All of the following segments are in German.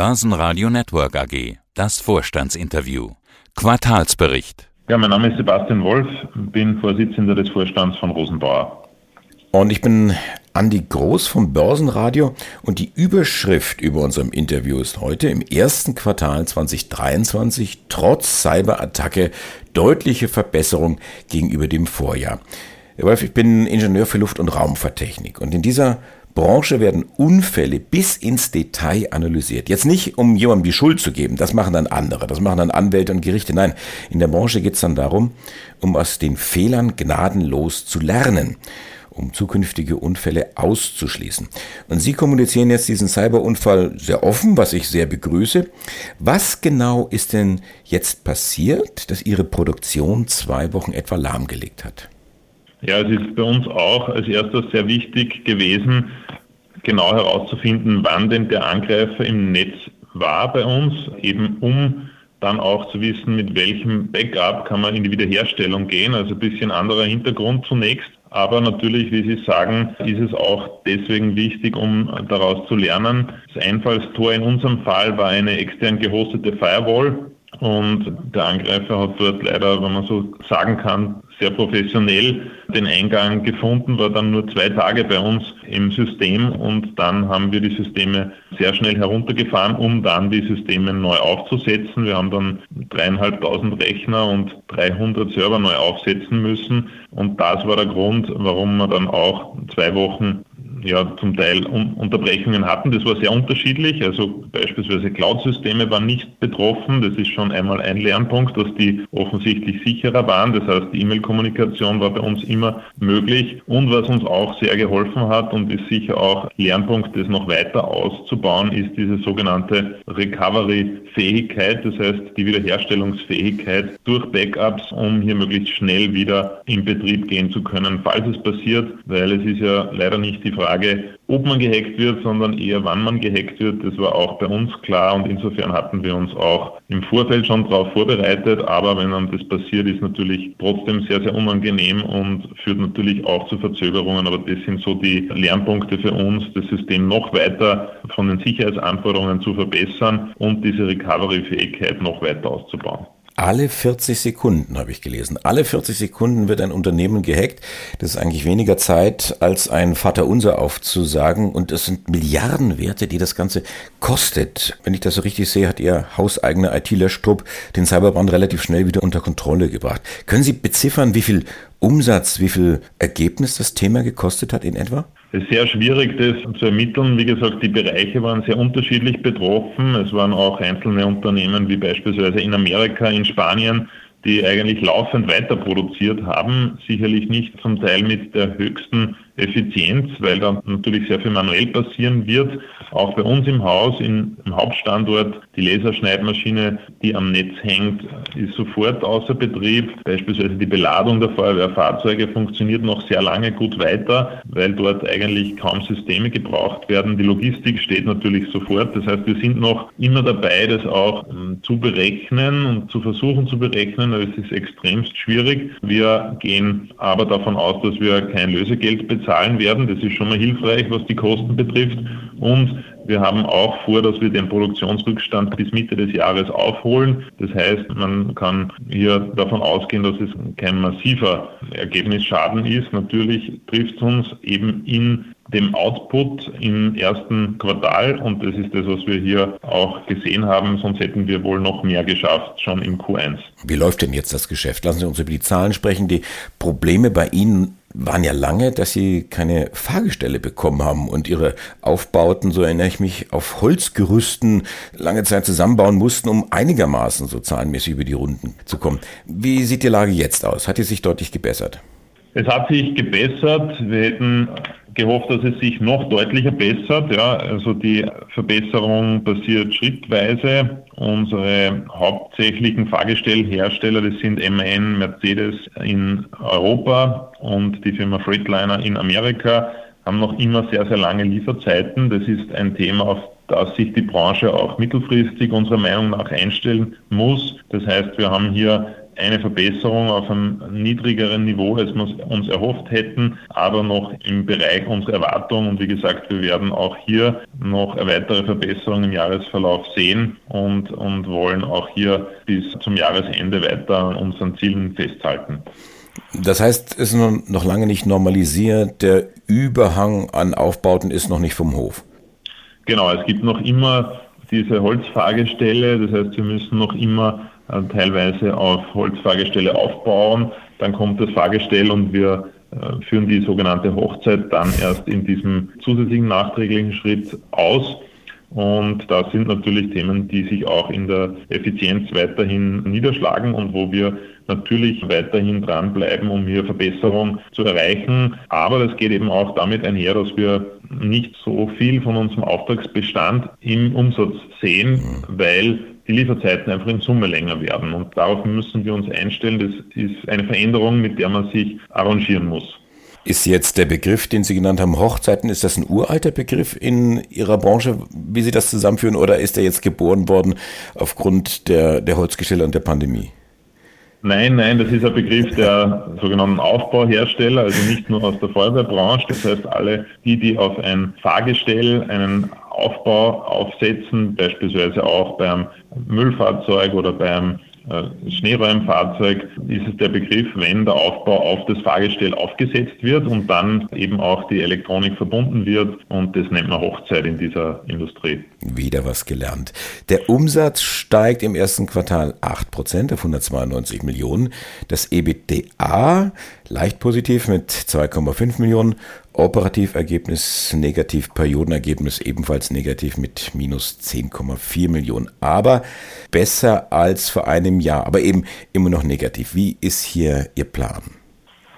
Börsenradio Network AG. Das Vorstandsinterview. Quartalsbericht. Ja, mein Name ist Sebastian Wolf, bin Vorsitzender des Vorstands von Rosenbauer. Und ich bin Andi Groß vom Börsenradio und die Überschrift über unserem Interview ist heute im ersten Quartal 2023 trotz Cyberattacke deutliche Verbesserung gegenüber dem Vorjahr. Herr Wolf, ich bin Ingenieur für Luft- und Raumfahrttechnik und in dieser Branche werden Unfälle bis ins Detail analysiert. Jetzt nicht, um jemandem die Schuld zu geben, das machen dann andere, das machen dann Anwälte und Gerichte. Nein, in der Branche geht es dann darum, um aus den Fehlern gnadenlos zu lernen um zukünftige Unfälle auszuschließen. Und Sie kommunizieren jetzt diesen Cyberunfall sehr offen, was ich sehr begrüße. Was genau ist denn jetzt passiert, dass Ihre Produktion zwei Wochen etwa lahmgelegt hat? Ja, es ist bei uns auch als erstes sehr wichtig gewesen, genau herauszufinden, wann denn der Angreifer im Netz war bei uns, eben um dann auch zu wissen, mit welchem Backup kann man in die Wiederherstellung gehen. Also ein bisschen anderer Hintergrund zunächst. Aber natürlich, wie Sie sagen, ist es auch deswegen wichtig, um daraus zu lernen. Das Einfallstor in unserem Fall war eine extern gehostete Firewall. Und der Angreifer hat dort leider, wenn man so sagen kann, sehr professionell den Eingang gefunden, war dann nur zwei Tage bei uns im System und dann haben wir die Systeme sehr schnell heruntergefahren, um dann die Systeme neu aufzusetzen. Wir haben dann dreieinhalbtausend Rechner und 300 Server neu aufsetzen müssen und das war der Grund, warum wir dann auch zwei Wochen ja zum Teil Unterbrechungen hatten. Das war sehr unterschiedlich. Also beispielsweise Cloud-Systeme waren nicht betroffen. Das ist schon einmal ein Lernpunkt, dass die offensichtlich sicherer waren. Das heißt, die E-Mail-Kommunikation war bei uns immer möglich. Und was uns auch sehr geholfen hat und ist sicher auch Lernpunkt, das noch weiter auszubauen, ist diese sogenannte Recovery-Fähigkeit. Das heißt, die Wiederherstellungsfähigkeit durch Backups, um hier möglichst schnell wieder in Betrieb gehen zu können, falls es passiert, weil es ist ja leider nicht die Frage, Frage, ob man gehackt wird, sondern eher wann man gehackt wird. Das war auch bei uns klar und insofern hatten wir uns auch im Vorfeld schon darauf vorbereitet. Aber wenn dann das passiert, ist natürlich trotzdem sehr, sehr unangenehm und führt natürlich auch zu Verzögerungen. Aber das sind so die Lernpunkte für uns, das System noch weiter von den Sicherheitsanforderungen zu verbessern und diese Recovery-Fähigkeit noch weiter auszubauen. Alle 40 Sekunden habe ich gelesen. Alle 40 Sekunden wird ein Unternehmen gehackt. Das ist eigentlich weniger Zeit, als ein Vaterunser aufzusagen. Und es sind Milliardenwerte, die das Ganze kostet. Wenn ich das so richtig sehe, hat Ihr hauseigener IT-Löschtrupp den Cyberbrand relativ schnell wieder unter Kontrolle gebracht. Können Sie beziffern, wie viel Umsatz, wie viel Ergebnis das Thema gekostet hat in etwa? Es ist sehr schwierig, das zu ermitteln. Wie gesagt, die Bereiche waren sehr unterschiedlich betroffen. Es waren auch einzelne Unternehmen, wie beispielsweise in Amerika, in Spanien, die eigentlich laufend weiter produziert haben. Sicherlich nicht zum Teil mit der höchsten Effizienz, weil da natürlich sehr viel manuell passieren wird. Auch bei uns im Haus, im Hauptstandort, die Laserschneidmaschine, die am Netz hängt, ist sofort außer Betrieb. Beispielsweise die Beladung der Feuerwehrfahrzeuge funktioniert noch sehr lange gut weiter, weil dort eigentlich kaum Systeme gebraucht werden. Die Logistik steht natürlich sofort. Das heißt, wir sind noch immer dabei, das auch ähm, zu berechnen und zu versuchen zu berechnen. Es ist extremst schwierig. Wir gehen aber davon aus, dass wir kein Lösegeld bezahlen zahlen werden. Das ist schon mal hilfreich, was die Kosten betrifft. Und wir haben auch vor, dass wir den Produktionsrückstand bis Mitte des Jahres aufholen. Das heißt, man kann hier davon ausgehen, dass es kein massiver Ergebnisschaden ist. Natürlich trifft es uns eben in dem Output im ersten Quartal und das ist das, was wir hier auch gesehen haben, sonst hätten wir wohl noch mehr geschafft, schon im Q1. Wie läuft denn jetzt das Geschäft? Lassen Sie uns über die Zahlen sprechen. Die Probleme bei Ihnen waren ja lange, dass sie keine Fahrgestelle bekommen haben und ihre Aufbauten, so erinnere ich mich, auf Holzgerüsten lange Zeit zusammenbauen mussten, um einigermaßen so zahlenmäßig über die Runden zu kommen. Wie sieht die Lage jetzt aus? Hat die sich deutlich gebessert? Es hat sich gebessert. Wir hätten gehofft, dass es sich noch deutlicher bessert. Ja, also die Verbesserung passiert schrittweise. Unsere hauptsächlichen Fahrgestellhersteller, das sind MAN, Mercedes in Europa und die Firma Freightliner in Amerika, haben noch immer sehr, sehr lange Lieferzeiten. Das ist ein Thema, auf das sich die Branche auch mittelfristig unserer Meinung nach einstellen muss. Das heißt, wir haben hier eine Verbesserung auf einem niedrigeren Niveau, als wir uns erhofft hätten, aber noch im Bereich unserer Erwartungen. Und wie gesagt, wir werden auch hier noch weitere Verbesserungen im Jahresverlauf sehen und, und wollen auch hier bis zum Jahresende weiter an unseren Zielen festhalten. Das heißt, es ist noch lange nicht normalisiert, der Überhang an Aufbauten ist noch nicht vom Hof. Genau, es gibt noch immer diese Holzfahrgestelle, das heißt, wir müssen noch immer äh, teilweise auf Holzfahrgestelle aufbauen, dann kommt das Fahrgestell und wir äh, führen die sogenannte Hochzeit dann erst in diesem zusätzlichen nachträglichen Schritt aus. Und das sind natürlich Themen, die sich auch in der Effizienz weiterhin niederschlagen und wo wir natürlich weiterhin dranbleiben, um hier Verbesserung zu erreichen. Aber das geht eben auch damit einher, dass wir nicht so viel von unserem Auftragsbestand im Umsatz sehen, weil die Lieferzeiten einfach in Summe länger werden. Und darauf müssen wir uns einstellen. Das ist eine Veränderung, mit der man sich arrangieren muss. Ist jetzt der Begriff, den Sie genannt haben, Hochzeiten, ist das ein uralter Begriff in Ihrer Branche, wie Sie das zusammenführen, oder ist er jetzt geboren worden aufgrund der, der Holzgestelle und der Pandemie? Nein, nein, das ist ein Begriff der sogenannten Aufbauhersteller, also nicht nur aus der Feuerwehrbranche. Das heißt, alle die, die auf ein Fahrgestell einen Aufbau aufsetzen, beispielsweise auch beim Müllfahrzeug oder beim Schneeräumfahrzeug ist es der Begriff, wenn der Aufbau auf das Fahrgestell aufgesetzt wird und dann eben auch die Elektronik verbunden wird und das nennt man Hochzeit in dieser Industrie. Wieder was gelernt. Der Umsatz steigt im ersten Quartal 8% auf 192 Millionen. Das EBITDA leicht positiv mit 2,5 Millionen Operativergebnis negativ, Periodenergebnis ebenfalls negativ mit minus 10,4 Millionen. Aber besser als vor einem Jahr, aber eben immer noch negativ. Wie ist hier Ihr Plan?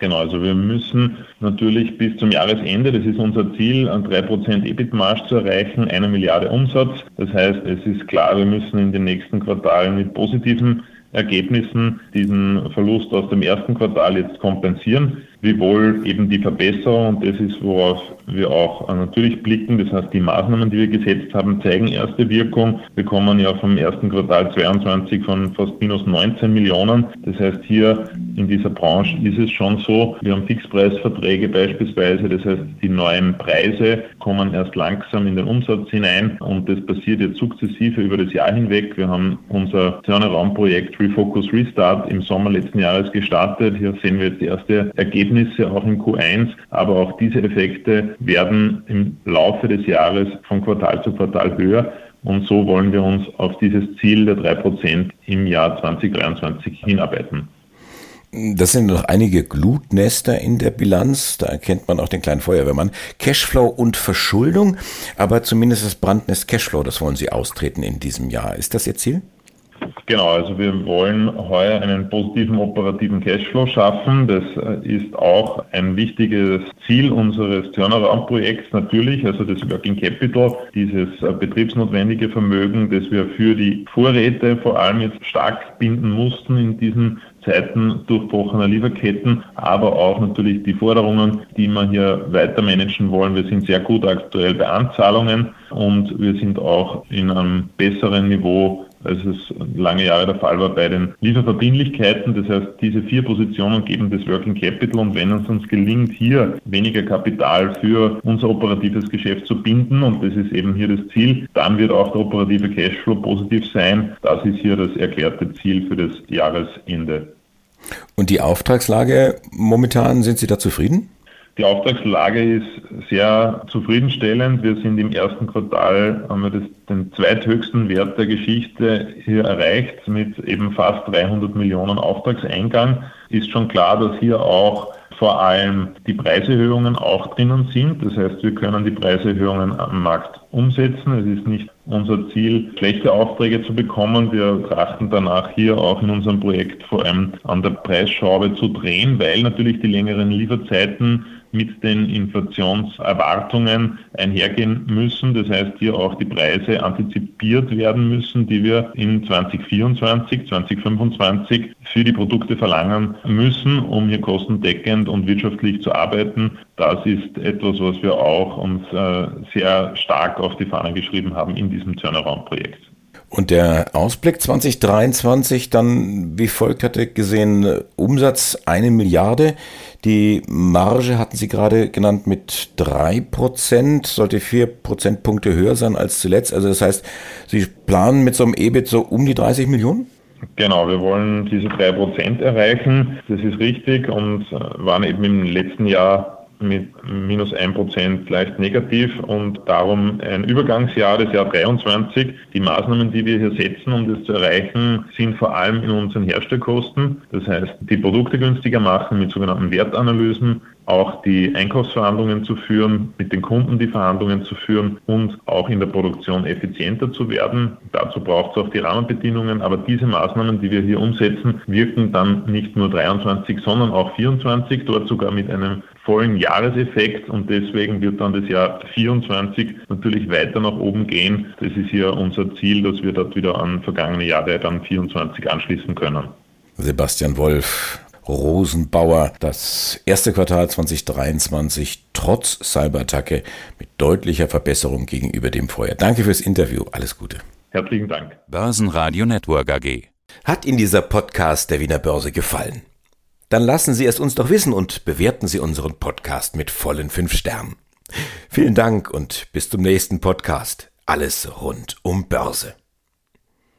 Genau, also wir müssen natürlich bis zum Jahresende, das ist unser Ziel, an 3% EBIT-Marge zu erreichen, eine Milliarde Umsatz. Das heißt, es ist klar, wir müssen in den nächsten Quartalen mit positiven Ergebnissen diesen Verlust aus dem ersten Quartal jetzt kompensieren wiewohl eben die Verbesserung, und das ist, worauf wir auch natürlich blicken, das heißt, die Maßnahmen, die wir gesetzt haben, zeigen erste Wirkung. Wir kommen ja vom ersten Quartal 22 von fast minus 19 Millionen. Das heißt, hier in dieser Branche ist es schon so, wir haben Fixpreisverträge beispielsweise, das heißt, die neuen Preise kommen erst langsam in den Umsatz hinein und das passiert jetzt sukzessive über das Jahr hinweg. Wir haben unser Turnaround-Projekt Refocus Restart im Sommer letzten Jahres gestartet. Hier sehen wir jetzt erste Ergebnisse Ergebnisse auch in Q1, aber auch diese Effekte werden im Laufe des Jahres von Quartal zu Quartal höher. Und so wollen wir uns auf dieses Ziel der 3% im Jahr 2023 hinarbeiten. Das sind noch einige Glutnester in der Bilanz. Da erkennt man auch den kleinen Feuerwehrmann. Cashflow und Verschuldung. Aber zumindest das Brandnest Cashflow, das wollen Sie austreten in diesem Jahr. Ist das Ihr Ziel? Genau, also wir wollen heuer einen positiven operativen Cashflow schaffen. Das äh, ist auch ein wichtiges Ziel unseres Turnaround-Projekts natürlich, also das Working Capital, dieses äh, betriebsnotwendige Vermögen, das wir für die Vorräte vor allem jetzt stark binden mussten in diesen Zeiten durchbrochener Lieferketten, aber auch natürlich die Forderungen, die wir hier weiter managen wollen. Wir sind sehr gut aktuell bei Anzahlungen und wir sind auch in einem besseren Niveau als es lange Jahre der Fall war bei den Lieferverbindlichkeiten. Das heißt, diese vier Positionen geben das Working Capital und wenn es uns gelingt, hier weniger Kapital für unser operatives Geschäft zu binden und das ist eben hier das Ziel, dann wird auch der operative Cashflow positiv sein. Das ist hier das erklärte Ziel für das Jahresende. Und die Auftragslage momentan, sind Sie da zufrieden? Die Auftragslage ist sehr zufriedenstellend. Wir sind im ersten Quartal, haben wir das, den zweithöchsten Wert der Geschichte hier erreicht mit eben fast 300 Millionen Auftragseingang. Ist schon klar, dass hier auch vor allem die Preiserhöhungen auch drinnen sind. Das heißt, wir können die Preiserhöhungen am Markt umsetzen. Es ist nicht unser Ziel, schlechte Aufträge zu bekommen. Wir trachten danach hier auch in unserem Projekt vor allem an der Preisschraube zu drehen, weil natürlich die längeren Lieferzeiten mit den Inflationserwartungen einhergehen müssen. Das heißt, hier auch die Preise antizipiert werden müssen, die wir in 2024, 2025 für die Produkte verlangen müssen, um hier kostendeckend und wirtschaftlich zu arbeiten. Das ist etwas, was wir auch uns äh, sehr stark auf die Fahne geschrieben haben in diesem Turnaround-Projekt. Und der Ausblick 2023 dann wie folgt hatte gesehen, Umsatz eine Milliarde. Die Marge hatten Sie gerade genannt mit drei Prozent, sollte vier Prozentpunkte höher sein als zuletzt. Also das heißt, Sie planen mit so einem EBIT so um die 30 Millionen? Genau, wir wollen diese drei Prozent erreichen. Das ist richtig und waren eben im letzten Jahr mit minus 1% leicht negativ und darum ein Übergangsjahr, das Jahr 23. Die Maßnahmen, die wir hier setzen, um das zu erreichen, sind vor allem in unseren Herstellkosten. Das heißt, die Produkte günstiger machen mit sogenannten Wertanalysen, auch die Einkaufsverhandlungen zu führen, mit den Kunden die Verhandlungen zu führen und auch in der Produktion effizienter zu werden. Dazu braucht es auch die Rahmenbedingungen, aber diese Maßnahmen, die wir hier umsetzen, wirken dann nicht nur 23, sondern auch 24, dort sogar mit einem vollen Jahreseffekt und deswegen wird dann das Jahr 24 natürlich weiter nach oben gehen. Das ist hier unser Ziel, dass wir dort wieder an vergangene Jahre dann 24 anschließen können. Sebastian Wolf, Rosenbauer, das erste Quartal 2023 trotz Cyberattacke mit deutlicher Verbesserung gegenüber dem Vorjahr. Danke fürs Interview. Alles Gute. Herzlichen Dank. Börsenradio Network AG. Hat Ihnen dieser Podcast der Wiener Börse gefallen? Dann lassen Sie es uns doch wissen und bewerten Sie unseren Podcast mit vollen fünf Sternen. Vielen Dank und bis zum nächsten Podcast. Alles rund um Börse.